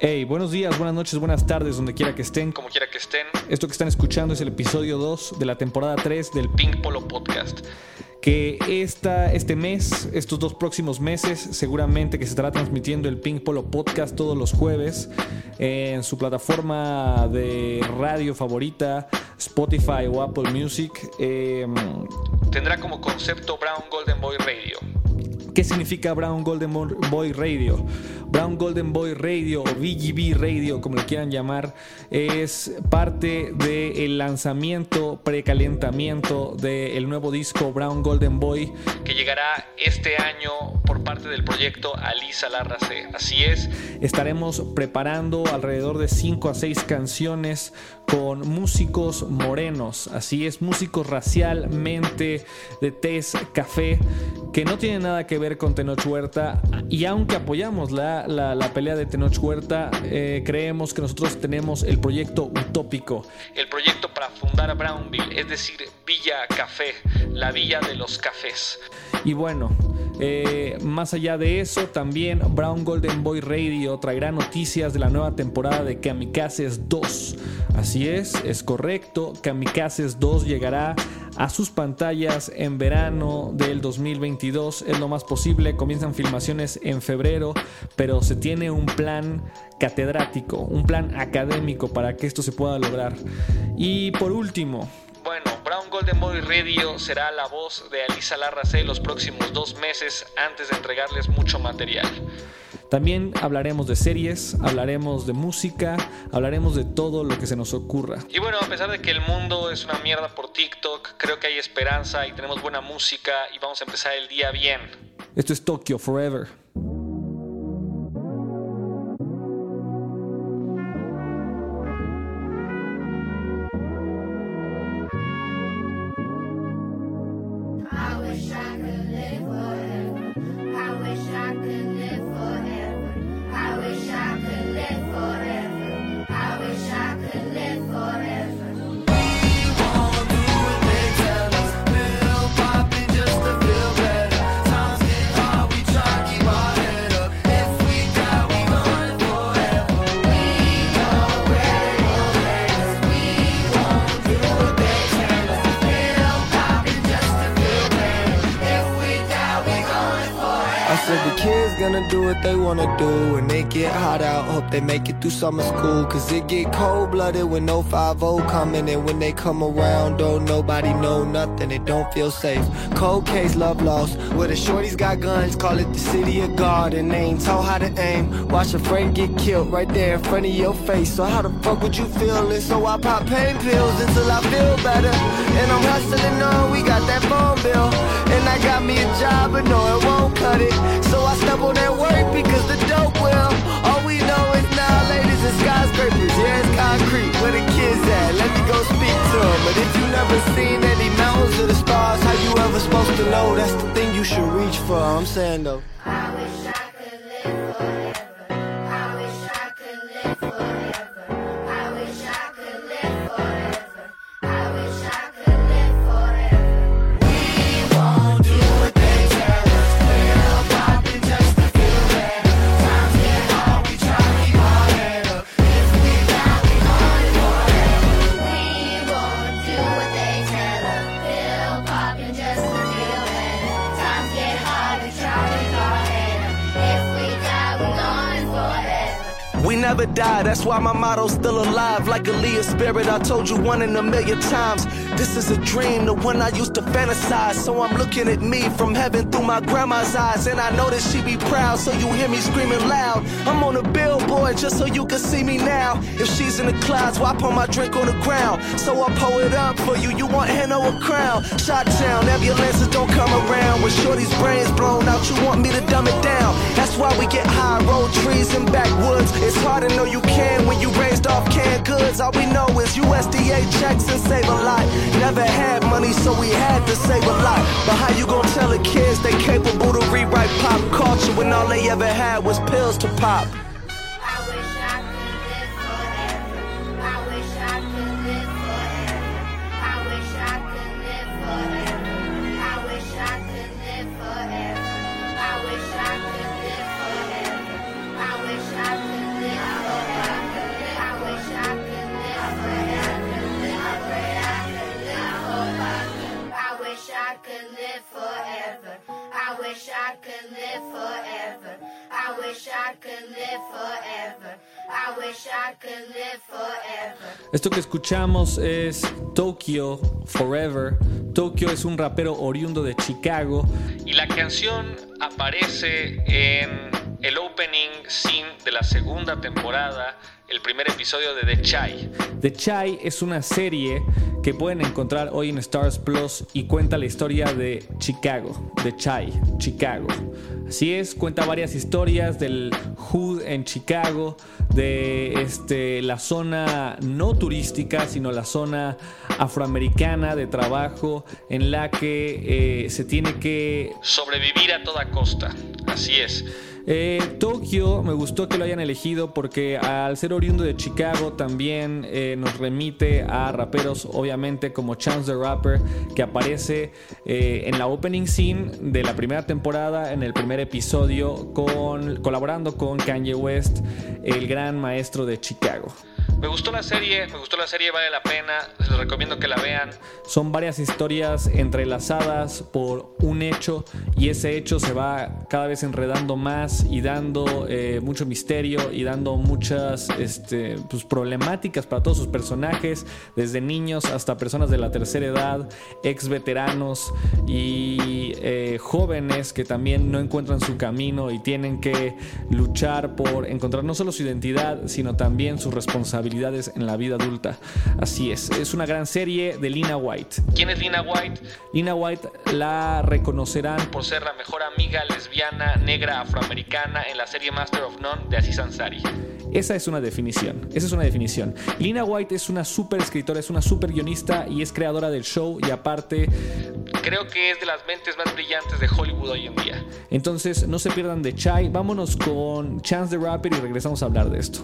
Hey, buenos días, buenas noches, buenas tardes, donde quiera que estén, como quiera que estén. Esto que están escuchando es el episodio 2 de la temporada 3 del Pink Polo Podcast. Que esta, este mes, estos dos próximos meses, seguramente que se estará transmitiendo el Pink Polo Podcast todos los jueves en su plataforma de radio favorita, Spotify o Apple Music. Eh, tendrá como concepto Brown Golden Boy Radio. ¿Qué significa Brown Golden Boy Radio? Brown Golden Boy Radio o VGB Radio, como lo quieran llamar, es parte del lanzamiento, precalentamiento del nuevo disco Brown Golden Boy que llegará este año por parte del proyecto Alisa Larrace. Así es, estaremos preparando alrededor de 5 a 6 canciones con músicos morenos, así es, músicos racialmente de tez café que no tienen nada que ver con Tenoch Huerta. Y aunque apoyamos la, la, pelea de Tenoch Huerta, eh, creemos que nosotros tenemos el proyecto utópico, el proyecto para fundar Brownville, es decir, Villa Café, la villa de los cafés. Y bueno, eh, más allá de eso, también Brown Golden Boy Radio traerá noticias de la nueva temporada de Kamikazes 2. Así es, es correcto, Kamikazes 2 llegará a sus pantallas en verano del 2022, es lo más posible, comienzan filmaciones en febrero, pero se tiene un plan catedrático, un plan académico para que esto se pueda lograr. Y por último, bueno, Brown Golden Boy Radio será la voz de Alisa Larrace los próximos dos meses antes de entregarles mucho material. También hablaremos de series, hablaremos de música, hablaremos de todo lo que se nos ocurra. Y bueno, a pesar de que el mundo es una mierda por TikTok, creo que hay esperanza y tenemos buena música y vamos a empezar el día bien. Esto es Tokyo Forever. They wanna do when they get hot out. Hope they make it through summer school. Cause it get cold blooded when no 5 coming. And when they come around, don't nobody know nothing. It don't feel safe. Cold case, love lost. Where the shorties got guns, call it the city of God. And they ain't taught how to aim. Watch a friend get killed right there in front of your face. So how the fuck would you feel? And so I pop pain pills until I feel better. And I'm hustling on, we got that phone bill. And I got me a job, but no, it won't cut it. So I step on that because the dope will. All we know is now, ladies, and skyscrapers. Yeah, it's concrete. Where the kids at? Let me go speak to them. But if you never seen any mountains or the stars, how you ever supposed to know? That's the thing you should reach for. I'm saying though. I That's why my motto's still alive. Like a Leah spirit, I told you one in a million times. This is a dream, the one I used to fantasize. So I'm looking at me from heaven through my grandma's eyes. And I know that she be proud, so you hear me screaming loud. I'm on a billboard just so you can see me now. If she's in the clouds, why pour my drink on the ground? So I pour it up for you. You want hand or a crown? Shot town, ambulances don't come around. When Shorty's brains blown out, you want me to dumb it down. That's why we get high, roll trees and backwoods. It's hard to know you can when you raised off canned goods. All we know is USDA checks and save a lot. Never had money, so we had to save a lot. But how you gonna tell the kids they capable to rewrite pop culture when all they ever had was pills to pop? wish I could live forever. I wish I could live forever. I wish I could live forever. I wish I could live forever. Esto que escuchamos es Tokyo Forever. Tokyo es un rapero oriundo de Chicago y la canción aparece en el opening scene de la segunda temporada, el primer episodio de The Chai. The Chai es una serie que pueden encontrar hoy en Stars Plus y cuenta la historia de Chicago, The Chai, Chicago. Así es, cuenta varias historias del Hood en Chicago, de este, la zona no turística, sino la zona afroamericana de trabajo en la que eh, se tiene que sobrevivir a toda costa. Así es. Eh, Tokio me gustó que lo hayan elegido porque al ser oriundo de Chicago también eh, nos remite a raperos obviamente como Chance the Rapper que aparece eh, en la opening scene de la primera temporada en el primer episodio con, colaborando con Kanye West, el gran maestro de Chicago. Me gustó la serie, me gustó la serie, vale la pena, les recomiendo que la vean. Son varias historias entrelazadas por un hecho y ese hecho se va cada vez enredando más y dando eh, mucho misterio y dando muchas este, pues, problemáticas para todos sus personajes, desde niños hasta personas de la tercera edad, ex veteranos y eh, jóvenes que también no encuentran su camino y tienen que luchar por encontrar no solo su identidad, sino también su responsabilidad en la vida adulta. Así es, es una gran serie de Lina White. ¿Quién es Lina White? Lina White la reconocerán por ser la mejor amiga lesbiana negra afroamericana en la serie Master of None de Aziz Ansari. Esa es una definición, esa es una definición. Lina White es una super escritora, es una super guionista y es creadora del show y aparte creo que es de las mentes más brillantes de Hollywood hoy en día. Entonces no se pierdan de Chai, vámonos con Chance the Rapper y regresamos a hablar de esto.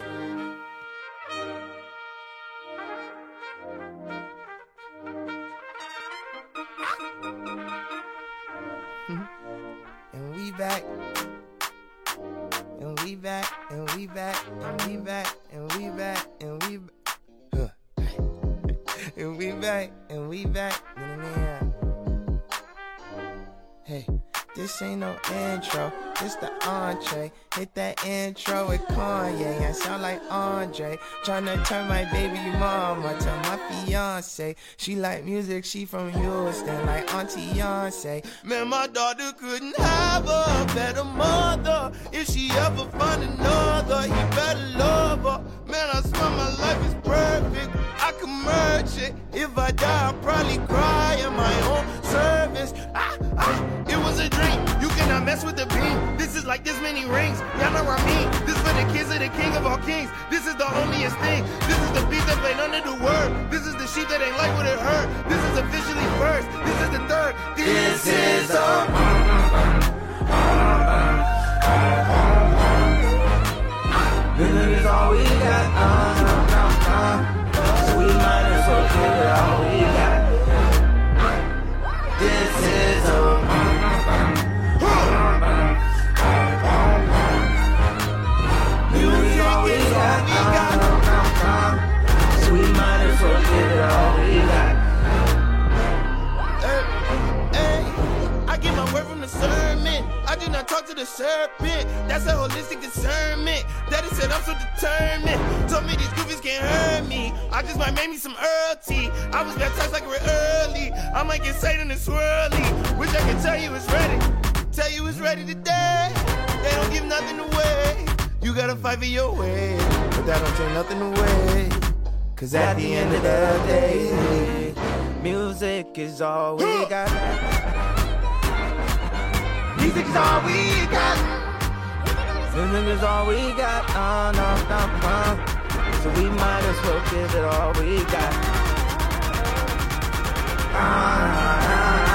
Intro, this the entree. Hit that intro with Kanye. I sound like Andre. Tryna turn my baby mama to my fiance. She like music, she from Houston, like Auntie Beyonce. Man, my daughter couldn't have a better mother. If she ever find another, he better love her. Man, I swear my life is perfect. I can merge it. If I die, I'll probably cry in my own service. Ah, ah, it was a dream. Cannot mess with the beam. This is like this many rings. Y'all know what I mean. This for the kids of the king of all kings. This is the holiest thing. This is the beast that played under the word. This is the sheep that ain't like what it hurt. This is officially first. This is the third. This, this is the. This is all we got. Uh, You gotta fight for your way. But that don't take nothing away. Cause at the end of the day, music is all we got. Music is all we got. Music is all we got. Uh, no, no, no. So we might as well give it all we got. Ah,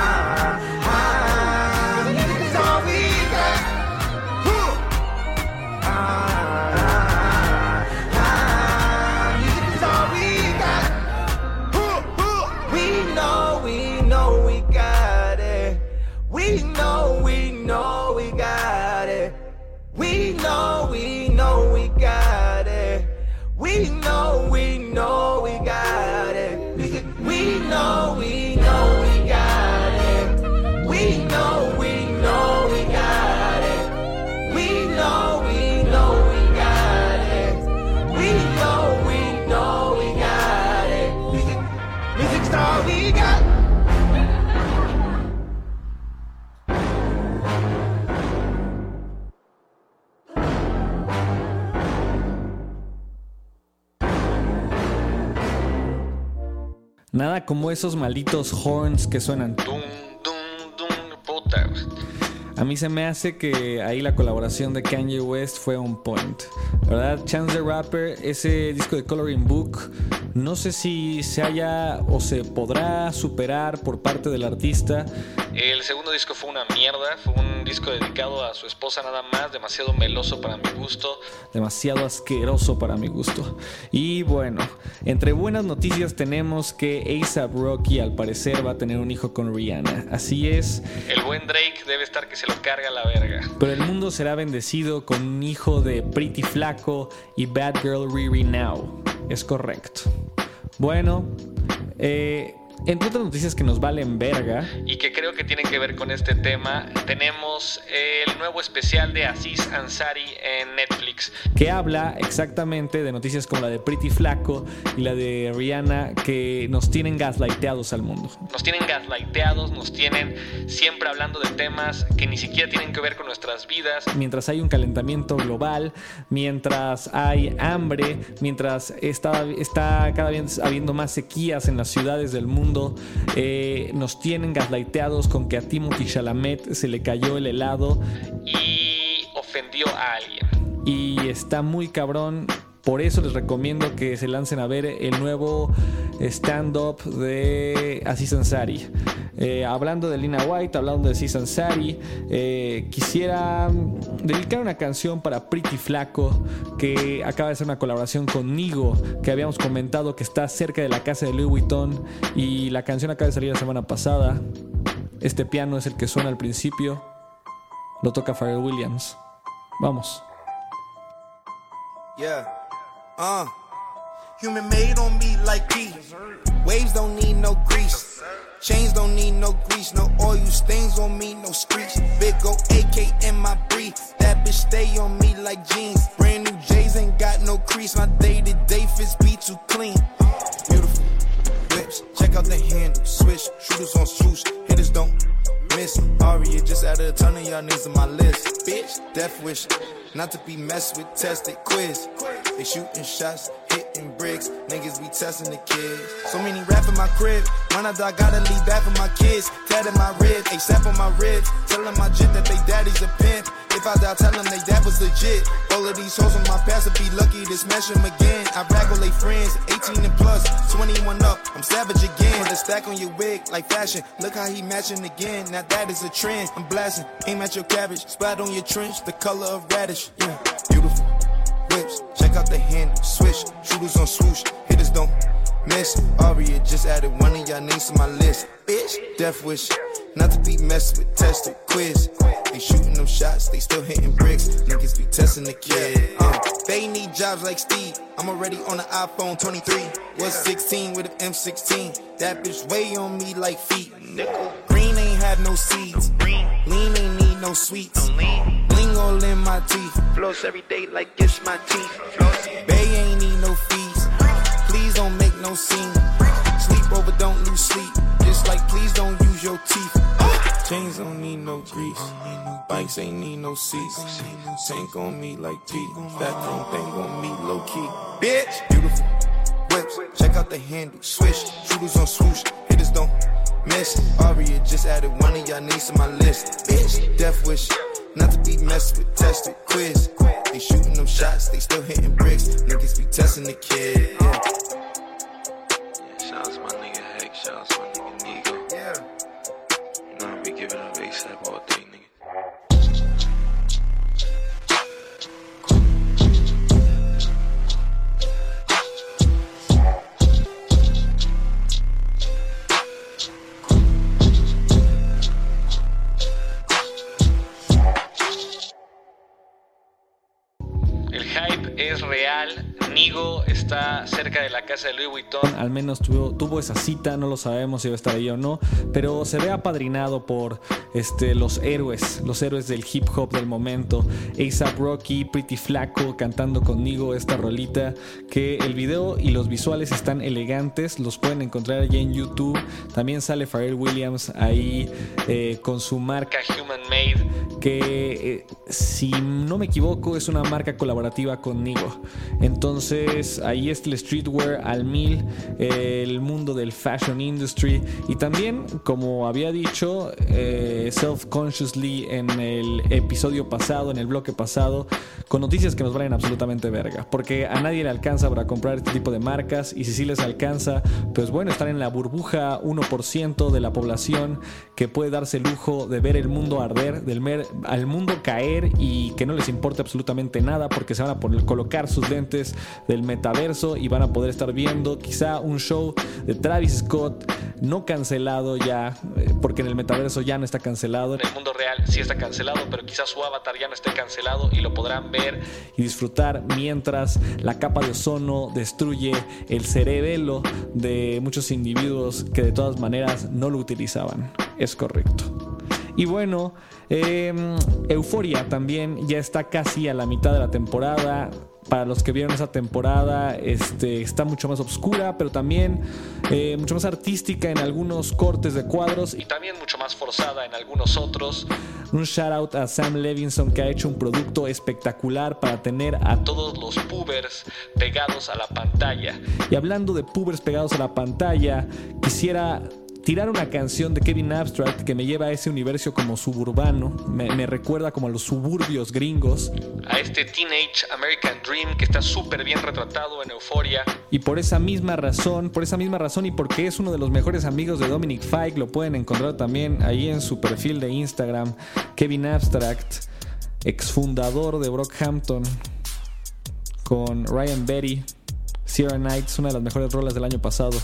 Nada como esos malditos horns que suenan. Dum, dum, dum, puta. A mí se me hace que ahí la colaboración de Kanye West fue un point. ¿Verdad? Chance the Rapper, ese disco de Coloring Book, no sé si se haya o se podrá superar por parte del artista. El segundo disco fue una mierda, fue un disco dedicado a su esposa nada más, demasiado meloso para mi gusto, demasiado asqueroso para mi gusto. Y bueno, entre buenas noticias tenemos que ASAP Rocky al parecer va a tener un hijo con Rihanna. Así es. El buen Drake debe estar que se lo carga la verga. Pero el mundo será bendecido con un hijo de Pretty Flaco y Bad Girl Riri Now. Es correcto. Bueno, eh, entre otras noticias que nos valen verga y que creo que tienen que ver con este tema, tenemos el nuevo especial de Aziz Ansari en Netflix que habla exactamente de noticias como la de Pretty Flaco y la de Rihanna que nos tienen gaslighteados al mundo. Nos tienen gaslighteados, nos tienen siempre hablando de temas que ni siquiera tienen que ver con nuestras vidas. Mientras hay un calentamiento global, mientras hay hambre, mientras está, está cada vez habiendo más sequías en las ciudades del mundo, eh, nos tienen gaslighteados con que a Timothy Chalamet se le cayó el helado y ofendió a alguien. Y está muy cabrón por eso les recomiendo que se lancen a ver el nuevo stand-up de Aziz Ansari. Eh, hablando de Lina White, hablando de Aziz Ansari, eh, quisiera dedicar una canción para Pretty Flaco, que acaba de hacer una colaboración conmigo, que habíamos comentado que está cerca de la casa de Louis Vuitton, y la canción acaba de salir la semana pasada. Este piano es el que suena al principio, lo toca Pharrell Williams. Vamos. Yeah. Uh, human made on me like P. Waves don't need no grease. Chains don't need no grease, no oil stains on me, no screech. Big go AK in my brief. That bitch stay on me like jeans. Brand new J's ain't got no crease. My day to day fits be too clean. Beautiful whips, check out the handle. Switch, shooters on swoosh, hitters don't miss. Aria just added a ton of y'all niggas on my list. Bitch, death wish, not to be messed with, tested quiz. They shooting shots, hitting bricks. Niggas be testing the kids. So many rap in my crib. When I die, gotta leave back for my kids. Tatted my rib, they sap on my ribs. Telling my jit that they daddy's a pimp. If I die, tell them they dad was legit. All of these hoes on my past would be lucky to smash them again. I brag with they friends, 18 and plus, 21 up. I'm savage again. Put a stack on your wig like fashion. Look how he matching again. Now that is a trend. I'm blasting. Aim at your cabbage. Splat on your trench, the color of radish. Yeah, beautiful whips. Check out the handle, switch. Shooters on swoosh, hitters don't miss. Aria just added one of y'all names to my list. Bitch, death wish. Not to be messed with, tested, quiz. They shooting them shots, they still hitting bricks. Niggas be testing the kid. Uh, they need jobs like Steve. I'm already on the iPhone 23. Was 16 with an M16. That bitch way on me like feet. Green ain't have no seeds. Lean ain't need no sweets. Bling all in my teeth. Floss every day like it's my teeth. Bay ain't need no fees. Please don't make no scene. Sleep over, don't lose sleep. Just like please don't use your teeth. Chains don't need no grease. Bikes ain't need no seats. Tank on me like Pete. That chrome thing on me low key. Bitch, beautiful whips. Check out the handle. Swish. Shooters on swoosh. Hitters don't miss. Aria just added one of y'all names to my list. Bitch, death wish. Not to be messed with, tested, quiz. They shooting them shots, they still hitting bricks. Niggas be testing the kid. Al menos tuvo, tuvo esa cita, no lo sabemos si va a estar ahí o no. Pero se ve apadrinado por este, los héroes, los héroes del hip hop del momento. ASAP Rocky, Pretty Flaco cantando con Nigo esta rolita. Que el video y los visuales están elegantes. Los pueden encontrar allí en YouTube. También sale Pharrell Williams ahí eh, con su marca Human Made. Que eh, si no me equivoco es una marca colaborativa con Nigo. Entonces Entonces ahí está el streetwear al mil, el mundo del fashion industry y también, como había dicho, eh, self-consciously en el episodio pasado, en el bloque pasado, con noticias que nos valen absolutamente verga, porque a nadie le alcanza para comprar este tipo de marcas y si sí les alcanza, pues bueno, están en la burbuja 1% de la población que puede darse el lujo de ver el mundo arder, del mer al mundo caer y que no les importe absolutamente nada porque se van a colocar sus lentes del metaverso y van a poder estar viendo quizá un show de Travis Scott no cancelado ya, eh, porque en el metaverso ya no está cancelado, en el mundo real sí está cancelado, pero quizás su avatar ya no esté cancelado y lo podrán ver y disfrutar mientras la capa de ozono destruye el cerebelo de muchos individuos que de todas maneras no lo utilizaban. Es correcto. Y bueno, eh, Euforia también ya está casi a la mitad de la temporada para los que vieron esa temporada, este, está mucho más oscura, pero también eh, mucho más artística en algunos cortes de cuadros y también mucho más forzada en algunos otros. Un shout out a Sam Levinson que ha hecho un producto espectacular para tener a todos los pubers pegados a la pantalla. Y hablando de pubers pegados a la pantalla, quisiera tirar una canción de Kevin Abstract que me lleva a ese universo como suburbano, me, recuerda como a los suburbios gringos, a este Teenage American Dream que está súper bien retratado en Euforia. Y por esa misma razón, por esa misma razón y porque es uno de los mejores amigos de Dominic Fike, lo pueden encontrar también ahí en su perfil de Instagram, Kevin Abstract, exfundador de Brockhampton, con Ryan Betty, Sierra Nights, una de las mejores rolas del año pasado.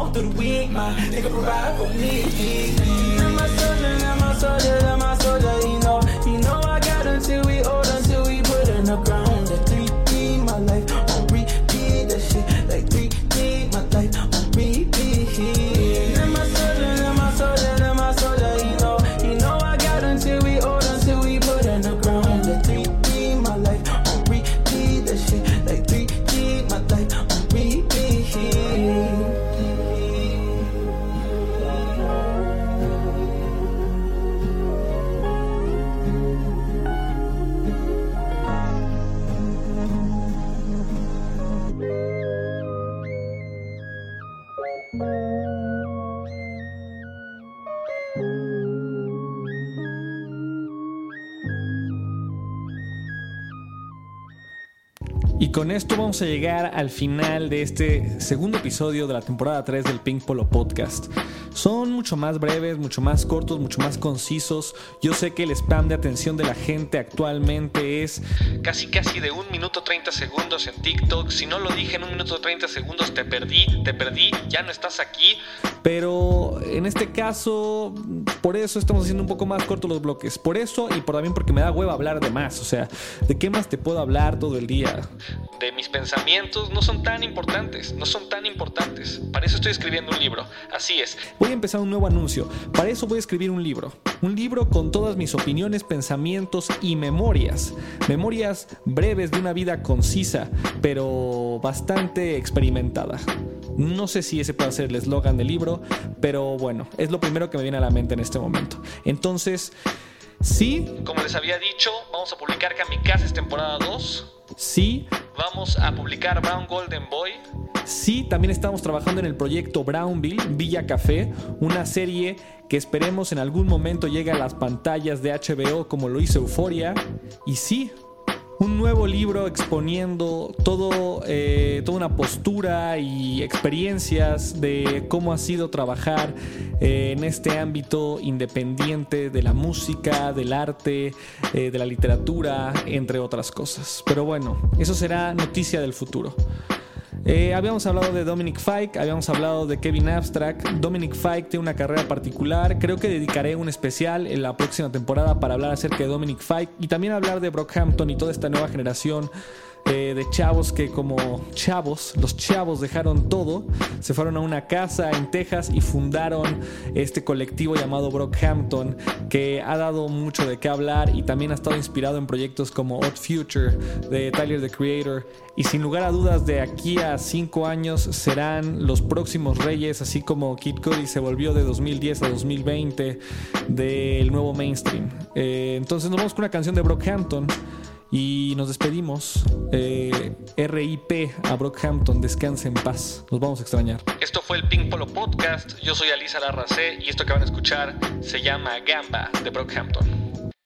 And all through the week. My nigga provide for me. And my soldier, and my soldier, and Y con esto vamos a llegar al final de este segundo episodio de la temporada 3 del Pink Polo Podcast. Son mucho más breves, mucho más cortos, mucho más concisos. Yo sé que el spam de atención de la gente actualmente es casi casi de 1 minuto 30 segundos en TikTok. Si no lo dije en 1 minuto 30 segundos, te perdí, te perdí, ya no estás aquí. Pero en este caso, por eso estamos haciendo un poco más cortos los bloques. Por eso y por también porque me da hueva hablar de más. O sea, ¿de qué más te puedo hablar todo el día? De mis pensamientos no son tan importantes, no son tan importantes. Para eso estoy escribiendo un libro. Así es. Voy a empezar un nuevo anuncio. Para eso voy a escribir un libro. Un libro con todas mis opiniones, pensamientos y memorias. Memorias breves de una vida concisa, pero bastante experimentada. No sé si ese puede ser el eslogan del libro, pero bueno, es lo primero que me viene a la mente en este momento. Entonces, sí, como les había dicho, vamos a publicar Kamikazes temporada 2. Sí, vamos a publicar Brown Golden Boy. Sí, también estamos trabajando en el proyecto Brownville, Villa Café, una serie que esperemos en algún momento llegue a las pantallas de HBO como lo hizo Euforia. Y sí, un nuevo libro exponiendo todo, eh, toda una postura y experiencias de cómo ha sido trabajar eh, en este ámbito independiente de la música, del arte, eh, de la literatura, entre otras cosas. Pero bueno, eso será noticia del futuro. Eh, habíamos hablado de Dominic Fike, habíamos hablado de Kevin Abstract. Dominic Fike tiene una carrera particular. Creo que dedicaré un especial en la próxima temporada para hablar acerca de Dominic Fike y también hablar de Brockhampton y toda esta nueva generación eh, de chavos que como chavos, los chavos dejaron todo, se fueron a una casa en Texas y fundaron este colectivo llamado Brockhampton que ha dado mucho de qué hablar y también ha estado inspirado en proyectos como Odd Future de Tyler the Creator y sin lugar a dudas de aquí a 5 años serán los próximos reyes así como Kid Cudi se volvió de 2010 a 2020 del nuevo mainstream. Eh, entonces nos vamos con una canción de Brockhampton. Y nos despedimos. Eh, RIP a Brockhampton, descanse en paz. Nos vamos a extrañar. Esto fue el Pink Polo Podcast. Yo soy Alisa Larracé y esto que van a escuchar se llama Gamba de Brockhampton.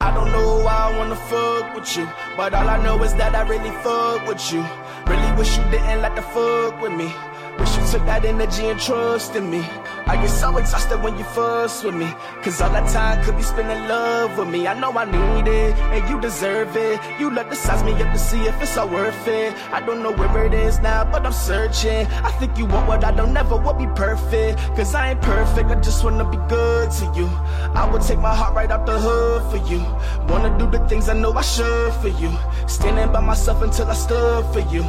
I don't know why I wanna fuck with you, but all I know is that I really fuck with you. Really wish you didn't like to fuck with me. Wish you took that energy and trust in me. I get so exhausted when you fuss with me. Cause all that time could be spent in love with me. I know I need it, and you deserve it. You let the size me up to see if it's all worth it. I don't know where it is now, but I'm searching. I think you want what I don't never will be perfect. Cause I ain't perfect, I just wanna be good to you. I would take my heart right out the hood for you. Wanna do the things I know I should for you. Standing by myself until I stood for you.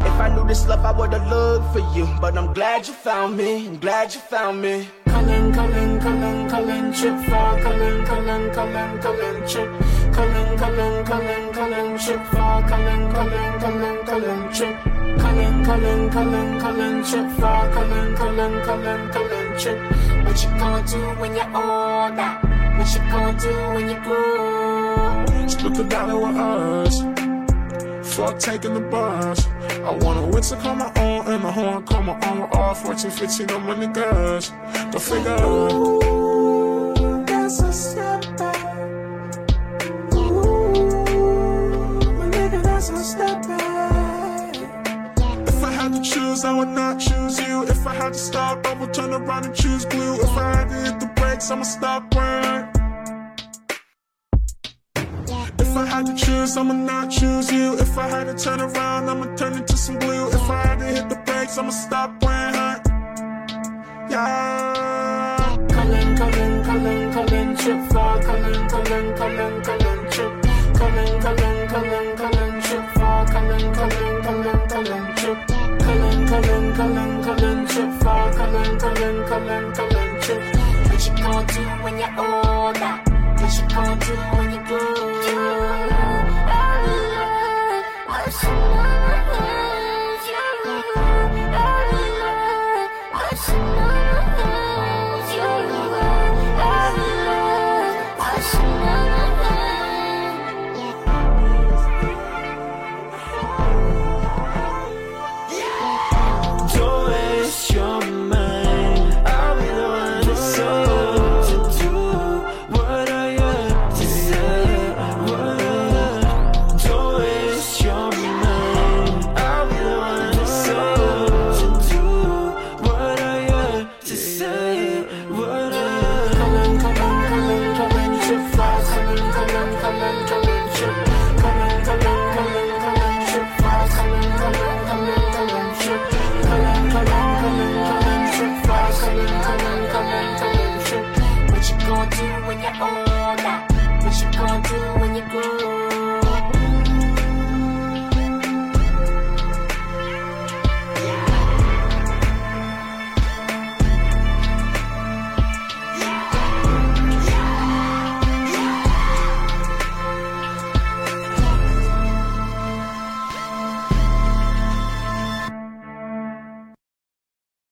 If I knew this love, I would've looked for you. But I'm glad you found me, I'm glad you found me. Cullen, Cullen, Cullen, Cullen, trip for Cullen, Cullen, Cullen, Cullen, trip. Cullen, Cullen, Cullen, Cullen, trip for Cullen, Cullen, Cullen, Cullen, trip. Cullen, Cullen, Cullen, Cullen, trip for Cullen, Cullen, Cullen, Cullen, trip. What you gonna do when you're older? What you gonna do when you grow? Split the dollar with us. Fuck taking the bus. I want a whistle call my own and a horn call my own. All 14, 15 on my niggas. The figure. Ooh, that's a step back. Ooh, my nigga, that's a step back. If I had to choose, I would not choose you. If I had to stop, I would turn around and choose blue. If I had to hit the brakes, I'ma stop Choose, I'ma not choose you. If I had to turn around, I'ma turn into some glue. If I had to hit the brakes, I'ma stop when hurt. yeah.